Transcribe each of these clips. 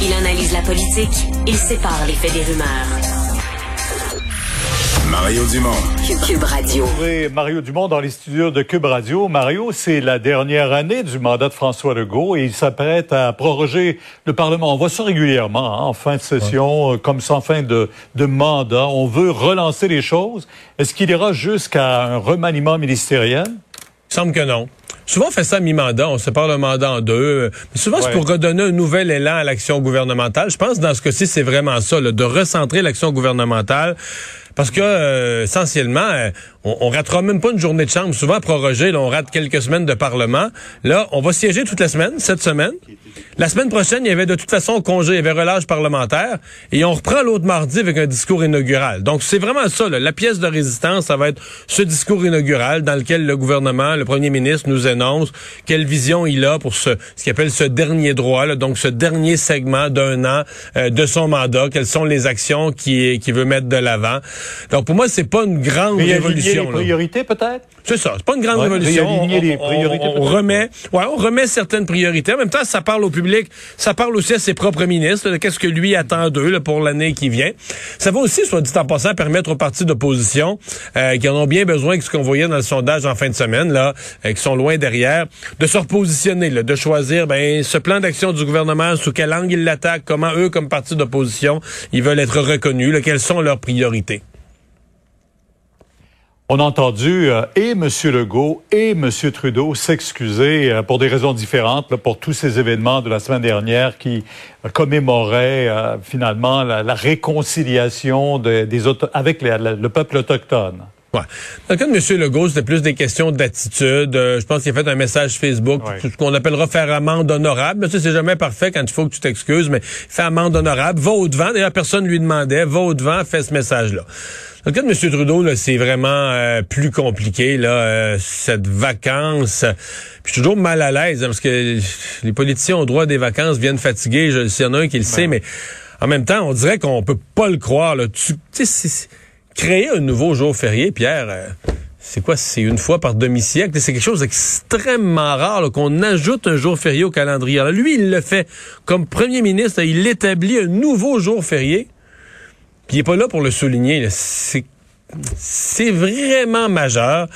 Il analyse la politique, il sépare les faits des rumeurs. Mario Dumont. Cube Radio. Oui, Mario Dumont dans les studios de Cube Radio. Mario, c'est la dernière année du mandat de François Legault et il s'apprête à proroger le Parlement. On voit ça régulièrement hein, en fin de session, euh, comme en fin de, de mandat. On veut relancer les choses. Est-ce qu'il ira jusqu'à un remaniement ministériel? Il semble que non. Souvent, on fait ça à mi-mandat, on sépare le mandat en deux. Mais souvent, c'est pour redonner un nouvel élan à l'action gouvernementale. Je pense que dans ce cas-ci, c'est vraiment ça, là, de recentrer l'action gouvernementale. Parce que, euh, essentiellement, euh, on, on ratera même pas une journée de chambre. Souvent, prorogé, là, on rate quelques semaines de Parlement. Là, on va siéger toute la semaine, cette semaine. La semaine prochaine, il y avait de toute façon congé, il y avait relâche parlementaire. Et on reprend l'autre mardi avec un discours inaugural. Donc, c'est vraiment ça. là. La pièce de résistance, ça va être ce discours inaugural dans lequel le gouvernement, le premier ministre nous énonce quelle vision il a pour ce, ce qu'il appelle ce dernier droit, là, donc ce dernier segment d'un an euh, de son mandat, quelles sont les actions qu'il qui veut mettre de l'avant. Donc, pour moi, c'est pas une grande Réaligner révolution. les priorités, peut-être? C'est ça, c'est pas une grande Ouais, révolution. les On- on- priorités, on, on peut-être. remet, ouais, on remet certaines priorités. En même temps, ça parle au public, ça parle aussi à ses propres ministres, de qu'est-ce que lui attend d'eux là, pour l'année qui vient. Ça va aussi, soit dit en passant, permettre aux partis d'opposition euh, qui en ont bien besoin, que ce qu'on voyait dans le sondage en fin de semaine, là, euh, qui sont loin derrière, de se repositionner, là, de choisir ben, ce plan d'action du gouvernement, sous quel angle ils l'attaquent, comment eux, comme parti d'opposition, ils veulent être reconnus, là, quelles sont leurs priorités. On a entendu euh, et M. Legault et M. Trudeau s'excuser euh, pour des raisons différentes pour tous ces événements de la semaine dernière qui euh, commémoraient finalement la, réconciliation de- des avec le peuple autochtone. Ouais. Dans le cas de M. Legault, c'était plus des questions d'attitude. Euh, je pense qu'il a fait un message Facebook, Ouais. ce qu'on appellera faire amende honorable. Mais ça, c'est jamais parfait quand il faut que tu t'excuses, mais fais amende honorable, va au-devant. D'ailleurs, personne lui demandait, va au-devant, fais ce message-là. Dans le cas de M. Trudeau, là, c'est vraiment euh, plus compliqué, là, euh, cette vacance. Puis je suis toujours mal à l'aise, hein, parce que les politiciens ont droit à des vacances, viennent fatigués, je, s'il y en a un qui le sait, mais en même temps, on dirait qu'on peut pas le croire. Là. Tu sais, créer un nouveau jour férié, Pierre, euh, c'est quoi? C'est une fois par demi-siècle. C'est quelque chose d'extrêmement rare qu'on ajoute un jour férié au calendrier. Lui, il le fait comme premier ministre. Il établit un nouveau jour férié. Puis il est pas là pour le souligner. c'est vraiment majeur.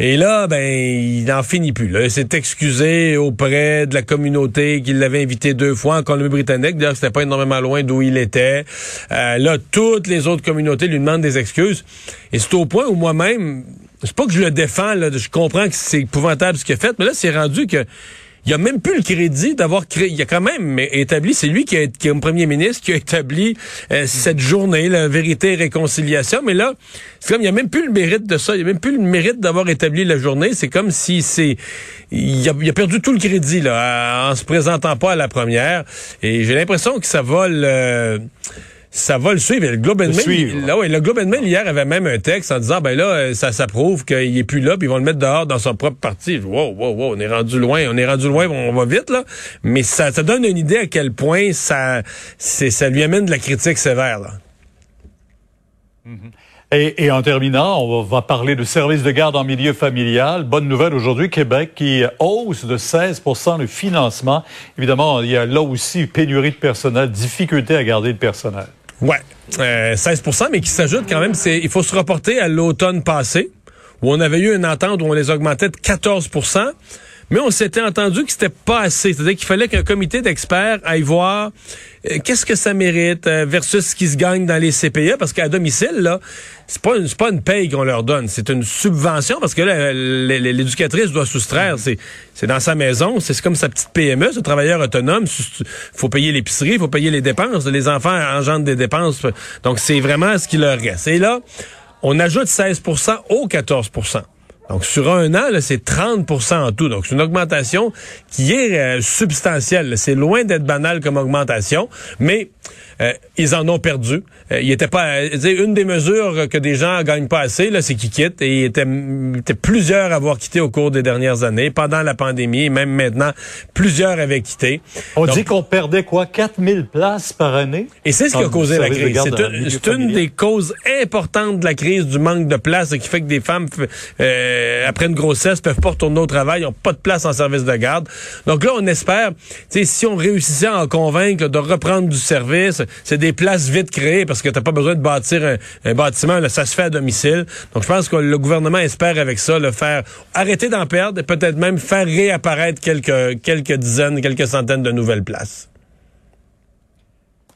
Et là, ben, il n'en finit plus. Là. Il s'est excusé auprès de la communauté qui l'avait invité deux fois en Colombie-Britannique. D'ailleurs, c'était pas énormément loin d'où il était. Euh, là, toutes les autres communautés lui demandent des excuses. Et c'est au point où moi-même, c'est pas que je le défends, là, je comprends que c'est épouvantable ce qu'il a fait, mais là, c'est rendu que il a même plus le crédit d'avoir créé. Il a quand même établi, c'est lui qui, a, qui est premier ministre qui a établi euh, cette journée, la vérité et réconciliation. Mais là, c'est comme il a même plus le mérite de ça. Il a même plus le mérite d'avoir établi la journée. C'est comme si c'est il a, a perdu tout le crédit là en se présentant pas à la première. Et j'ai l'impression que ça va le ça va le suivre. Et le Globe and Le Mail, suivre. là, ouais, le Globe and Mail hier avait même un texte en disant ben là, euh, ça, ça prouve qu'il est plus là, puis ils vont le mettre dehors dans son propre parti. Wow, wow, wow, on est rendu loin, on est rendu loin, on va vite là. Mais ça, ça donne une idée à quel point ça, c'est, ça lui amène de la critique sévère. Là. Et, et en terminant, on va, parler de services de garde en milieu familial. Bonne nouvelle aujourd'hui, Québec qui hausse de 16% le financement. Évidemment, il y a là aussi pénurie de personnel, difficulté à garder le personnel. Ouais, euh, 16% mais qui s'ajoute quand même, c'est il faut se reporter à l'automne passé, où on avait eu une entente où on les augmentait de 14 mais on s'était entendu que c'était pas assez. C'est-à-dire qu'il fallait qu'un comité d'experts aille voir euh, qu'est-ce que ça mérite euh, versus ce qui se gagne dans les CPE, parce qu'à domicile, là, c'est pas une, c'est pas une paye qu'on leur donne, c'est une subvention, parce que là, l'éducatrice doit soustraire, c'est, c'est dans sa maison, c'est comme sa petite PME, ce travailleur autonome, il faut payer l'épicerie, il faut payer les dépenses, les enfants engendrent des dépenses, donc c'est vraiment ce qui leur reste. Et là, on ajoute 16% au 14 donc, sur un an, c'est 30% en tout. Donc, c'est une augmentation qui est euh, substantielle. C'est loin d'être banal comme augmentation, mais euh, ils en ont perdu. Euh, il était pas, euh, une des mesures que des gens gagnent pas assez, là, c'est qu'ils quittent. Et il était, il était plusieurs à avoir quitté au cours des dernières années, pendant la pandémie, et même maintenant, plusieurs avaient quitté. On Donc, dit qu'on perdait quoi, 4000 places par année? et c'est ce qui a causé la crise. C'est une, des causes importantes de la crise du manque de place qui fait que des femmes euh, après une grossesse, peuvent pas retourner au travail, n'ont pas de place en service de garde. Donc là, on espère, si on réussissait à en convaincre de reprendre du service, c'est des places vite créées parce que tu pas besoin de bâtir un, bâtiment, là, ça se fait à domicile. Donc je pense que le gouvernement espère avec ça le faire arrêter d'en perdre et peut-être même faire réapparaître quelques, quelques dizaines, quelques centaines de nouvelles places.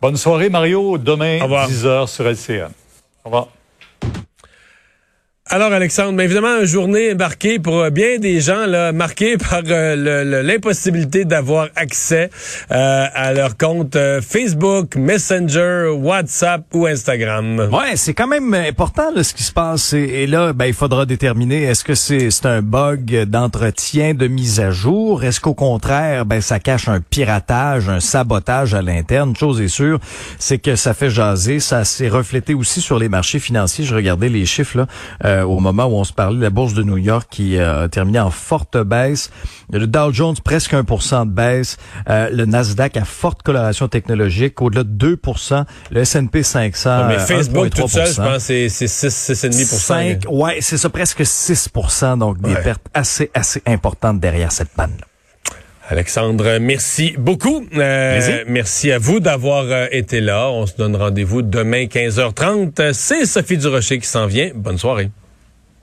Bonne soirée, Mario. Demain, 10h sur LCN. Au revoir. Alors Alexandre, mais évidemment une journée marquée pour euh, bien des gens là, marquée par euh, l'impossibilité d'avoir accès euh, à leur compte Facebook, Messenger, WhatsApp ou Instagram. Ouais, c'est quand même important là, ce qui se passe et, là, ben il faudra déterminer est-ce que c'est c'est un bug d'entretien, de mise à jour, est-ce qu'au contraire, ben ça cache un piratage, un sabotage à l'interne? Chose est sûre, c'est que ça fait jaser, ça s'est reflété aussi sur les marchés financiers. Je regardais les chiffres là. Euh, au moment où on se parlait, la bourse de New York qui euh, a terminé en forte baisse. Le Dow Jones presque 1% de baisse. Euh, le Nasdaq à forte coloration technologique, au-delà de 2% Le S&P 500 Mais Facebook tout seul, je pense, c'est 6,5 Ouais, c'est ça, presque 6 Donc des pertes assez, assez importantes derrière cette panne-là. Alexandre, merci beaucoup. Euh, merci à vous d'avoir été là. On se donne rendez-vous demain 15h30. C'est Sophie Durocher qui s'en vient. Bonne soirée.